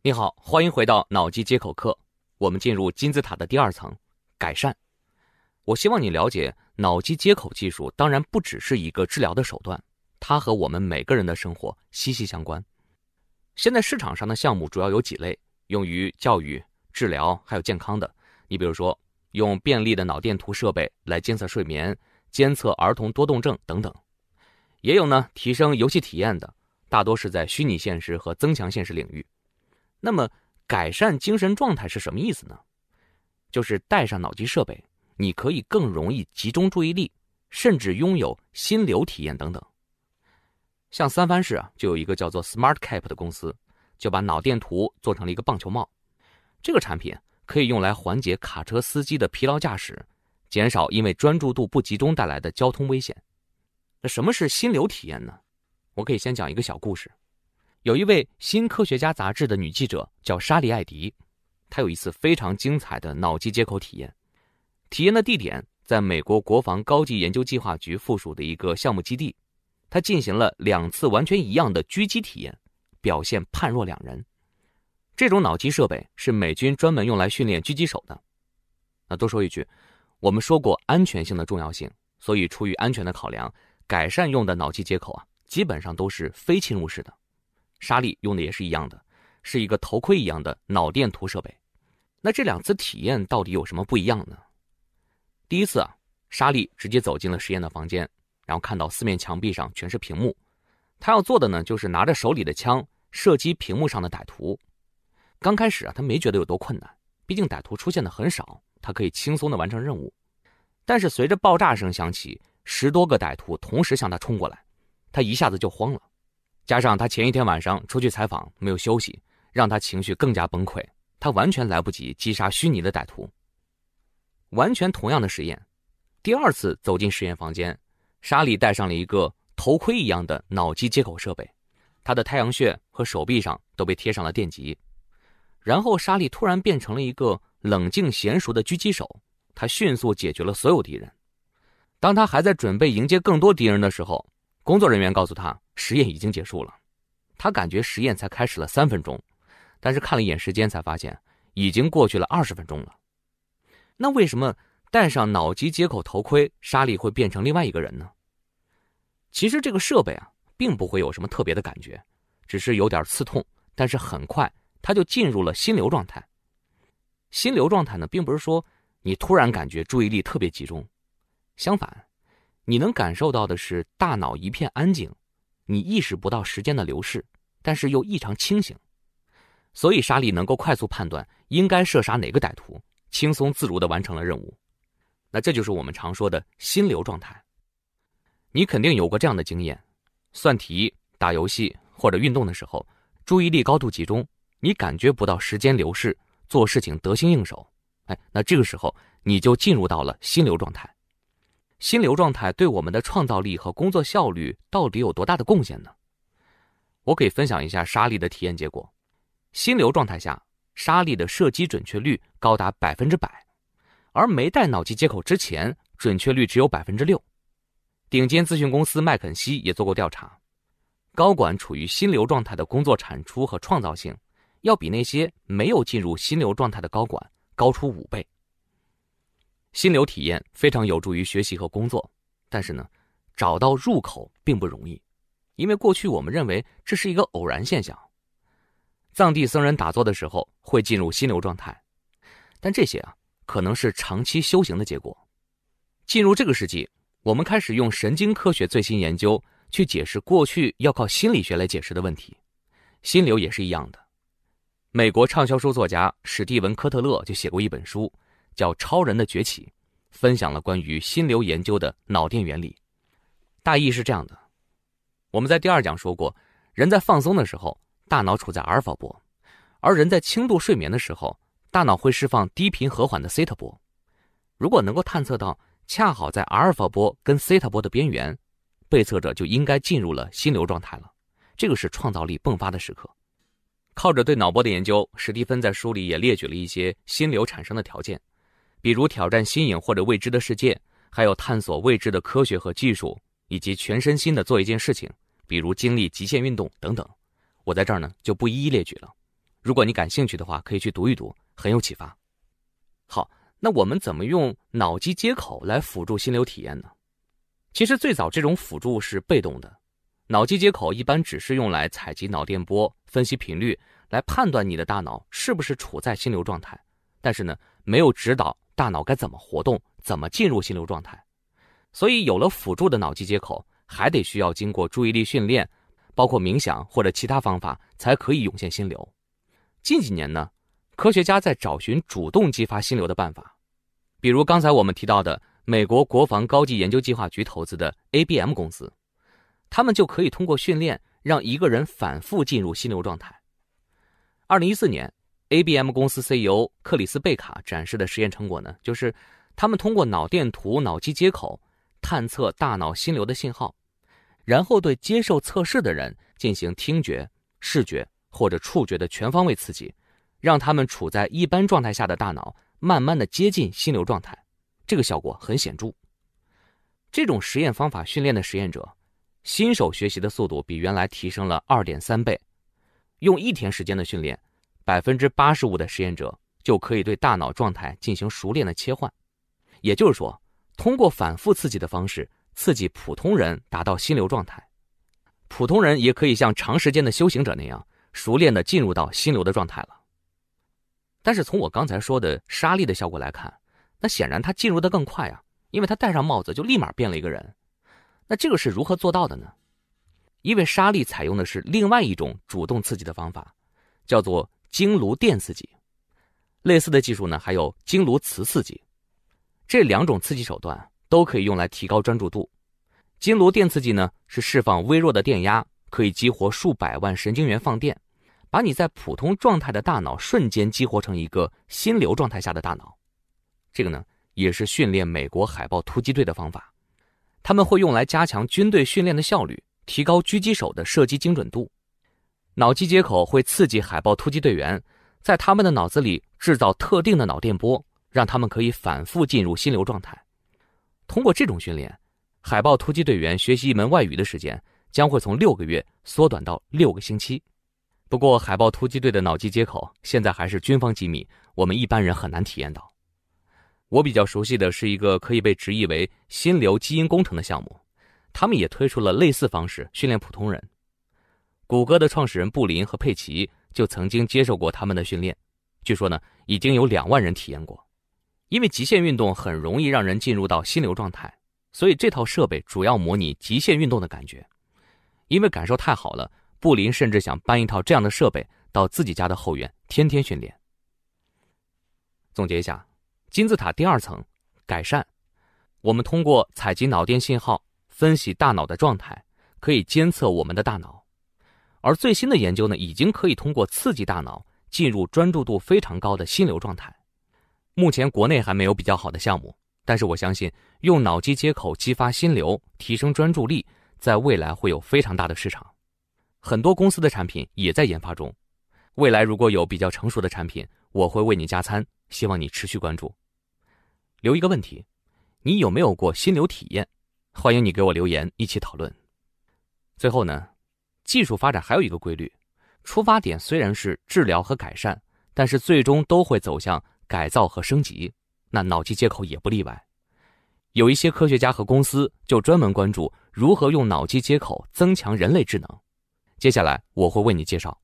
你好，欢迎回到脑机接口课。我们进入金字塔的第二层，改善。我希望你了解，脑机接口技术当然不只是一个治疗的手段，它和我们每个人的生活息息相关。现在市场上的项目主要有几类，用于教育、治疗还有健康的。你比如说，用便利的脑电图设备来监测睡眠、监测儿童多动症等等。也有呢，提升游戏体验的，大多是在虚拟现实和增强现实领域。那么，改善精神状态是什么意思呢？就是带上脑机设备，你可以更容易集中注意力，甚至拥有心流体验等等。像三藩市啊，就有一个叫做 Smart Cap 的公司，就把脑电图做成了一个棒球帽。这个产品可以用来缓解卡车司机的疲劳驾驶，减少因为专注度不集中带来的交通危险。那什么是心流体验呢？我可以先讲一个小故事。有一位《新科学家》杂志的女记者叫莎莉·艾迪，她有一次非常精彩的脑机接口体验。体验的地点在美国国防高级研究计划局附属的一个项目基地，她进行了两次完全一样的狙击体验，表现判若两人。这种脑机设备是美军专门用来训练狙击手的。那多说一句，我们说过安全性的重要性，所以出于安全的考量，改善用的脑机接口啊，基本上都是非侵入式的。沙利用的也是一样的，是一个头盔一样的脑电图设备。那这两次体验到底有什么不一样呢？第一次啊，沙利直接走进了实验的房间，然后看到四面墙壁上全是屏幕，他要做的呢就是拿着手里的枪射击屏幕上的歹徒。刚开始啊，他没觉得有多困难，毕竟歹徒出现的很少，他可以轻松的完成任务。但是随着爆炸声响起，十多个歹徒同时向他冲过来，他一下子就慌了。加上他前一天晚上出去采访没有休息，让他情绪更加崩溃。他完全来不及击杀虚拟的歹徒。完全同样的实验，第二次走进实验房间，莎莉戴上了一个头盔一样的脑机接口设备，他的太阳穴和手臂上都被贴上了电极。然后莎莉突然变成了一个冷静娴熟的狙击手，他迅速解决了所有敌人。当他还在准备迎接更多敌人的时候，工作人员告诉他。实验已经结束了，他感觉实验才开始了三分钟，但是看了一眼时间，才发现已经过去了二十分钟了。那为什么戴上脑机接口头盔，沙利会变成另外一个人呢？其实这个设备啊，并不会有什么特别的感觉，只是有点刺痛，但是很快他就进入了心流状态。心流状态呢，并不是说你突然感觉注意力特别集中，相反，你能感受到的是大脑一片安静。你意识不到时间的流逝，但是又异常清醒，所以沙利能够快速判断应该射杀哪个歹徒，轻松自如的完成了任务。那这就是我们常说的心流状态。你肯定有过这样的经验：算题、打游戏或者运动的时候，注意力高度集中，你感觉不到时间流逝，做事情得心应手。哎，那这个时候你就进入到了心流状态。心流状态对我们的创造力和工作效率到底有多大的贡献呢？我可以分享一下沙利的体验结果。心流状态下，沙利的射击准确率高达百分之百，而没带脑机接口之前，准确率只有百分之六。顶尖咨询公司麦肯锡也做过调查，高管处于心流状态的工作产出和创造性，要比那些没有进入心流状态的高管高出五倍。心流体验非常有助于学习和工作，但是呢，找到入口并不容易，因为过去我们认为这是一个偶然现象。藏地僧人打坐的时候会进入心流状态，但这些啊可能是长期修行的结果。进入这个世纪，我们开始用神经科学最新研究去解释过去要靠心理学来解释的问题。心流也是一样的。美国畅销书作家史蒂文·科特勒就写过一本书。叫《超人的崛起》，分享了关于心流研究的脑电原理。大意是这样的：我们在第二讲说过，人在放松的时候，大脑处在阿尔法波；而人在轻度睡眠的时候，大脑会释放低频和缓的西塔波。如果能够探测到恰好在阿尔法波跟西塔波的边缘，被测者就应该进入了心流状态了。这个是创造力迸发的时刻。靠着对脑波的研究，史蒂芬在书里也列举了一些心流产生的条件。比如挑战新颖或者未知的世界，还有探索未知的科学和技术，以及全身心的做一件事情，比如经历极限运动等等。我在这儿呢就不一一列举了。如果你感兴趣的话，可以去读一读，很有启发。好，那我们怎么用脑机接口来辅助心流体验呢？其实最早这种辅助是被动的，脑机接口一般只是用来采集脑电波、分析频率，来判断你的大脑是不是处在心流状态，但是呢，没有指导大脑该怎么活动、怎么进入心流状态。所以有了辅助的脑机接口，还得需要经过注意力训练，包括冥想或者其他方法，才可以涌现心流。近几年呢，科学家在找寻主动激发心流的办法，比如刚才我们提到的。美国国防高级研究计划局投资的 ABM 公司，他们就可以通过训练让一个人反复进入心流状态。二零一四年，ABM 公司 CEO 克里斯贝卡展示的实验成果呢，就是他们通过脑电图、脑机接口探测大脑心流的信号，然后对接受测试的人进行听觉、视觉或者触觉的全方位刺激，让他们处在一般状态下的大脑慢慢的接近心流状态。这个效果很显著。这种实验方法训练的实验者，新手学习的速度比原来提升了二点三倍。用一天时间的训练，百分之八十五的实验者就可以对大脑状态进行熟练的切换。也就是说，通过反复刺激的方式刺激普通人达到心流状态，普通人也可以像长时间的修行者那样熟练的进入到心流的状态了。但是从我刚才说的沙粒的效果来看，那显然他进入的更快啊，因为他戴上帽子就立马变了一个人。那这个是如何做到的呢？因为沙粒采用的是另外一种主动刺激的方法，叫做经颅电刺激。类似的技术呢，还有经颅磁刺激。这两种刺激手段都可以用来提高专注度。经颅电刺激呢，是释放微弱的电压，可以激活数百万神经元放电，把你在普通状态的大脑瞬间激活成一个心流状态下的大脑。这个呢，也是训练美国海豹突击队的方法，他们会用来加强军队训练的效率，提高狙击手的射击精准度。脑机接口会刺激海豹突击队员，在他们的脑子里制造特定的脑电波，让他们可以反复进入心流状态。通过这种训练，海豹突击队员学习一门外语的时间将会从六个月缩短到六个星期。不过，海豹突击队的脑机接口现在还是军方机密，我们一般人很难体验到。我比较熟悉的是一个可以被直译为“心流基因工程”的项目，他们也推出了类似方式训练普通人。谷歌的创始人布林和佩奇就曾经接受过他们的训练，据说呢已经有两万人体验过。因为极限运动很容易让人进入到心流状态，所以这套设备主要模拟极限运动的感觉。因为感受太好了，布林甚至想搬一套这样的设备到自己家的后院，天天训练。总结一下。金字塔第二层，改善。我们通过采集脑电信号，分析大脑的状态，可以监测我们的大脑。而最新的研究呢，已经可以通过刺激大脑进入专注度非常高的心流状态。目前国内还没有比较好的项目，但是我相信用脑机接口激发心流、提升专注力，在未来会有非常大的市场。很多公司的产品也在研发中。未来如果有比较成熟的产品，我会为你加餐。希望你持续关注。留一个问题：你有没有过心流体验？欢迎你给我留言，一起讨论。最后呢，技术发展还有一个规律：出发点虽然是治疗和改善，但是最终都会走向改造和升级。那脑机接口也不例外。有一些科学家和公司就专门关注如何用脑机接口增强人类智能。接下来我会为你介绍。